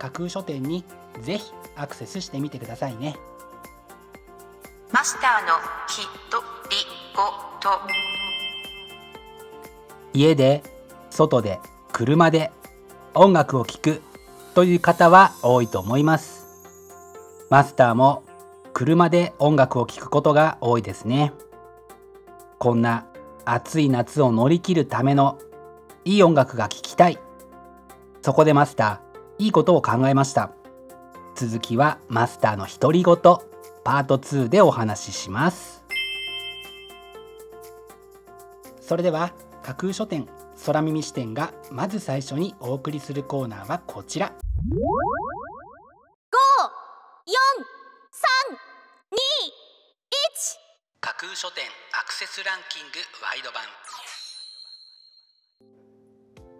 架空書店にぜひアクセスしてみてくださいね。マスターのひとりごと。家で外で車で音楽を聴くという方は多いと思います。マスターも車で音楽を聴くことが多いですね。こんな暑い夏を乗り切るためのいい音楽が聴きたい。そこでマスターいいことを考えました。続きはマスターの独り言パート2でお話しします。それでは架空書店空耳視点がまず最初にお送りするコーナーはこちら。架空書店アクセスランキングワイド版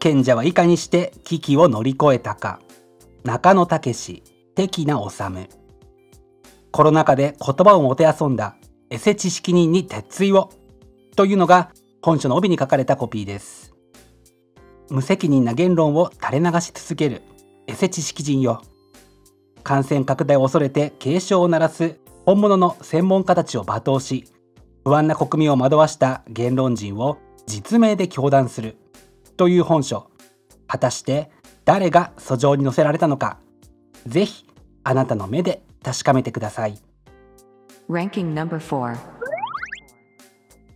賢者はいかにして危機を乗り越えたか。中野武的な治コロナ禍で言葉をもてあそんだエセ知識人に鉄槌を。というのが本書の帯に書かれたコピーです。無責任な言論を垂れ流し続けるエセ知識人よ。感染拡大を恐れて警鐘を鳴らす本物の専門家たちを罵倒し不安な国民を惑わした言論人を実名で糾弾する。という本書。果たして誰が俎上に載せられたのか。ぜひあなたの目で確かめてください。Ranking number 4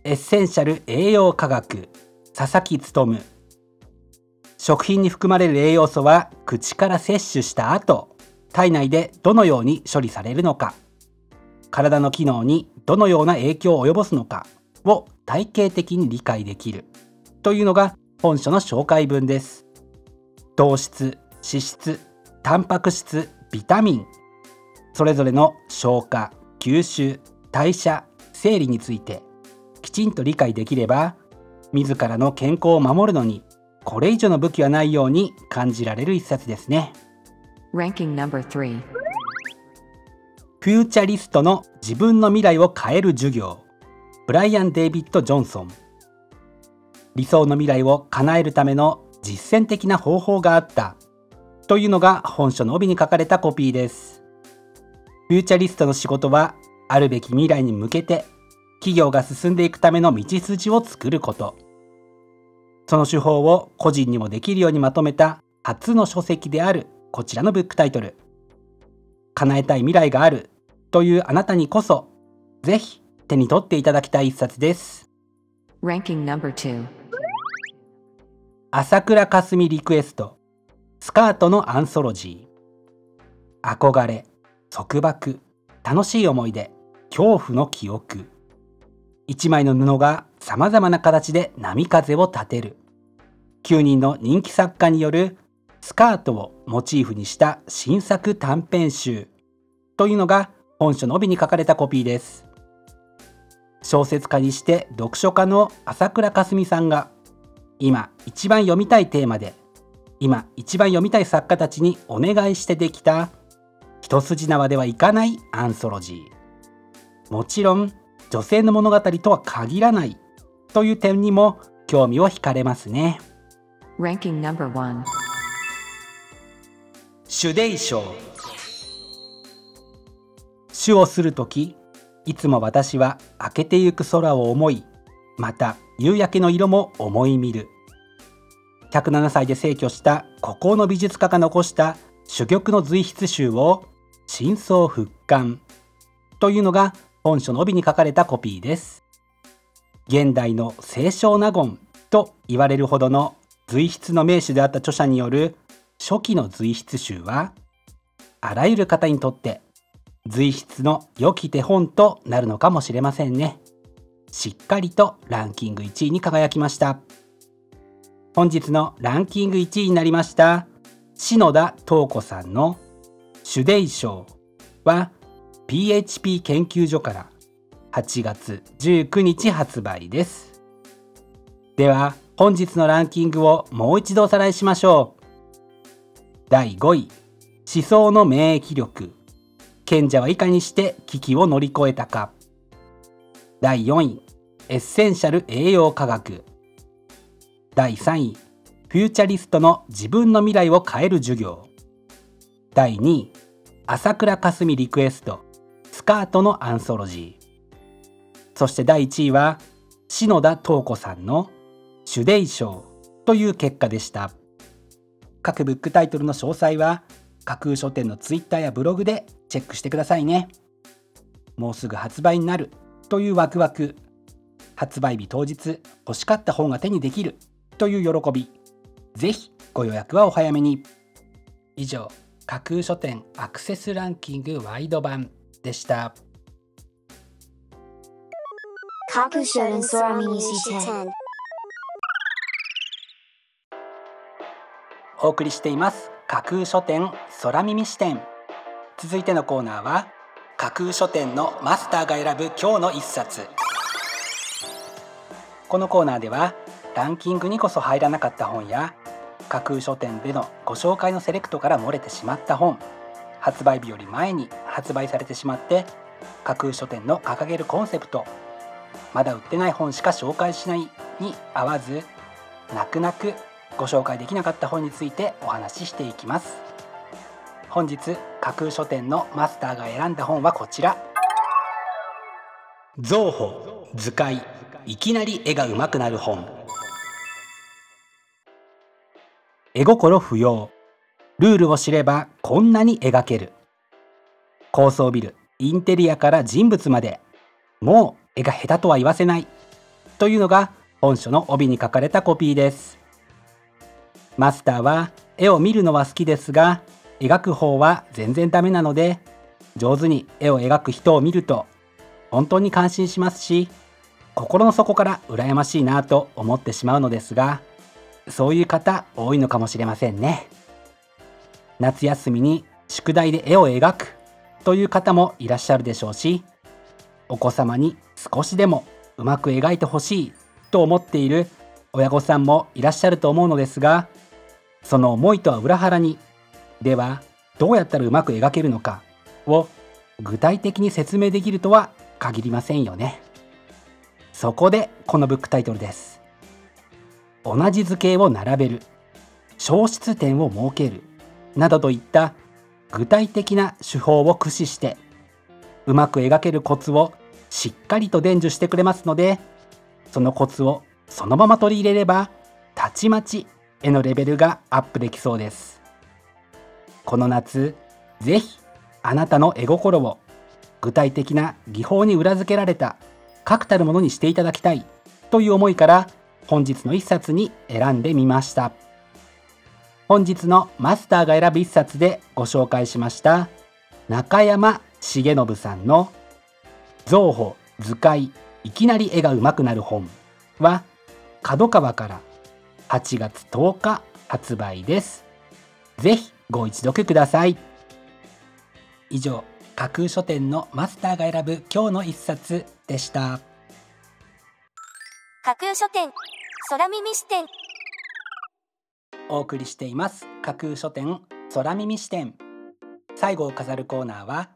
エッセンシャル栄養科学。佐々木勉。食品に含まれる栄養素は口から摂取した後体内でどのように処理されるのか。体の機能にどのような影響を及ぼすのかを体系的に理解できる。というのが本書の紹介文です。糖質脂質タンパク質ビタミン。それぞれの消化吸収代謝生理についてきちんと理解できれば自らの健康を守るのにこれ以上の武器はないように感じられる一冊ですね。Ranking number 3フューチャリストの自分の未来を変える授業。ブライアン・デイビッド・ジョンソン理想の未来を叶えるための実践的な方法があった。というのが本書の帯に書かれたコピーです。フューチャリストの仕事はあるべき未来に向けて企業が進んでいくための道筋を作ること。その手法を個人にもできるようにまとめた初の書籍であるこちらのブックタイトル。叶えたい未来があるというあなたにこそぜひ手に取っていただきたい一冊です。朝倉かすみリクエスト。スカートのアンソロジー。憧れ束縛楽しい思い出恐怖の記憶。一枚の布がさまざまな形で波風を立てる。9人の人気作家によるスカートをモチーフにした新作短編集。というのが本書の帯に書かれたコピーです。小説家にして読書家の朝倉かすみさんが今一番読みたいテーマで今一番読みたい作家たちにお願いしてできた一筋縄ではいかないアンソロジー。もちろん女性の物語とは限らないという点にも興味を惹かれますね.主題章。主をする時いつも私は明けてゆく空を思いまた夕焼けの色も思い見る。107歳で逝去した孤高の美術家が残した珠玉の随筆集を真相復刊。というのが本書の帯に書かれたコピーです。現代の清少納言と言われるほどの随筆の名手であった著者による初期の随筆集はあらゆる方にとって随筆の良き手本となるのかもしれませんね。しっかりとランキング1位に輝きました。本日のランキング1位になりました篠田東子さんの「主題賞」は PHP 研究所から8月19日発売です。では本日のランキングをもう一度おさらいしましょう。第5位思想の免疫力。賢者はいかにして危機を乗り越えたか。第4位エッセンシャル栄養科学。第3位フューチャリストの自分の未来を変える授業。第2位朝倉かすみリクエストスカートのアンソロジー。そして第1位は篠田東子さんの主題賞という結果でした。各ブックタイトルの詳細は架空書店のツイッターやブログでチェックしてくださいね。もうすぐ発売になるというワクワク。発売日当日欲しかった本が手にできるという喜び。ぜひご予約はお早めに。以上架空書店アクセスランキングワイド版でした。架空書店空耳視点お送りしています。架空書店空耳視点続いてのコーナーは架空書店のマスターが選ぶ今日の一冊このコーナーではランキングにこそ入らなかった本や架空書店でのご紹介のセレクトから漏れてしまった本発売日より前に発売されてしまって架空書店の掲げるコンセプトまだ売ってない本しか紹介しないに合わず泣く泣くご紹介できなかった本についてお話ししていきます。本日架空書店のマスターが選んだ本はこちら。造法図解。いきなり絵が上手くなる本。絵心不要。ルールを知ればこんなに描ける。高層ビル。インテリアから人物まで。もう絵が下手とは言わせない。というのが本書の帯に書かれたコピーです。マスターは絵を見るのは好きですが描く方は全然ダメなので上手に絵を描く人を見ると本当に感心しますし心の底から羨ましいなと思ってしまうのですがそういう方多いのかもしれませんね。夏休みに宿題で絵を描くという方もいらっしゃるでしょうしお子様に少しでもうまく描いてほしいと思っている親御さんもいらっしゃると思うのですがその思いとは裏腹にではどうやったらうまく描けるのかを具体的に説明できるとは限りませんよね。そこでこのブックタイトルです。同じ図形を並べる。消失点を設ける。などといった具体的な手法を駆使してうまく描けるコツをしっかりと伝授してくれますのでそのコツをそのまま取り入れればたちまち絵のレベルがアップできそうです。この夏ぜひあなたの絵心を具体的な技法に裏付けられた確たるものにしていただきたい。という思いから本日の一冊に選んでみました。本日のマスターが選ぶ一冊でご紹介しました。中山重信さんの「造法図解いきなり絵が上手くなる本」は角川から8月10日発売です。ぜひご一読ください。以上架空書店のマスターが選ぶ今日の一冊でした。架空書店空耳視点。お送りしています。架空書店空耳視点。最後を飾るコーナーは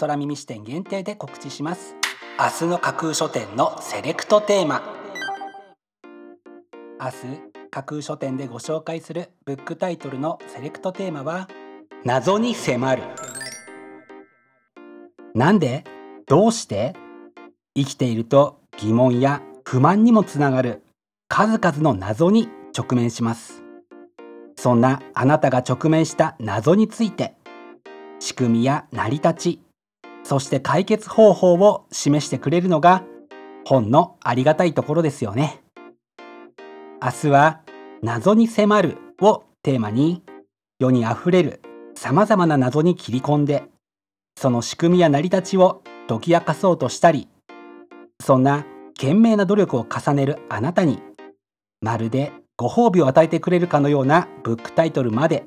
空耳視点限定で告知します。明日の架空書店のセレクトテーマ。明日架空書店でご紹介するブックタイトルのセレクトテーマは謎に迫るなんでどうして生きていると疑問や不満にもつながる数々の謎に直面します。そんなあなたが直面した謎について仕組みや成り立ちそして解決方法を示してくれるのが本のありがたいところですよね。明日は謎に迫るをテーマに世にあふれる様々な謎に切り込んでその仕組みや成り立ちを解き明かそうとしたりそんな懸命な努力を重ねるあなたにまるでご褒美を与えてくれるかのようなブックタイトルまで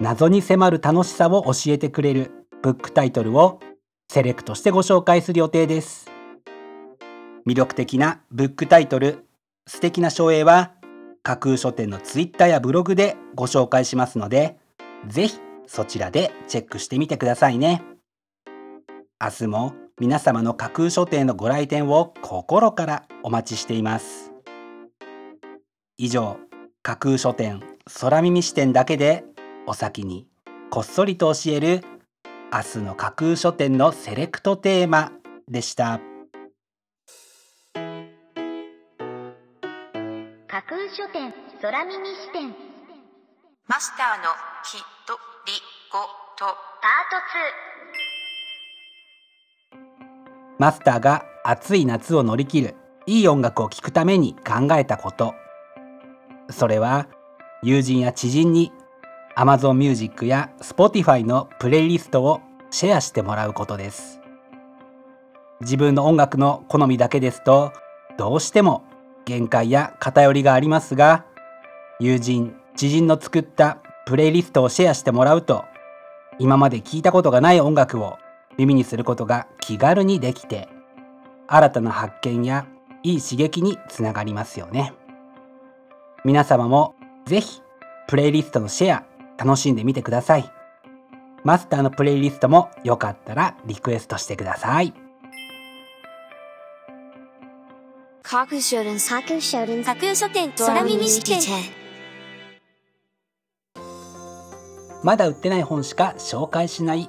謎に迫る楽しさを教えてくれるブックタイトルをセレクトしてご紹介する予定です。魅力的なブックタイトル素敵な書影は架空書店のツイッターやブログでご紹介しますのでぜひそちらでチェックしてみてくださいね。明日も皆様の架空書店のご来店を心からお待ちしています。以上架空書店空耳視点だけでお先にこっそりと教える明日の架空書店のセレクトテーマでした。架空書店空耳視点。マスターのきとりごと。パーマスターが暑い夏を乗り切るいい音楽を聴くために考えたこと。それは友人や知人に Amazon Music や Spotify のプレイリストをシェアしてもらうことです。自分の音楽の好みだけですとどうしても限界や偏りがありますが友人知人の作ったプレイリストをシェアしてもらうと今まで聞いたことがない音楽を耳にすることが気軽にできて新たな発見やいい刺激につながりますよね。皆様もぜひプレイリストのシェア楽しんでみてください。マスターのプレイリストもよかったらリクエストしてください。架空書店架空書店架空書店空耳視点まだ売ってない本しか紹介しない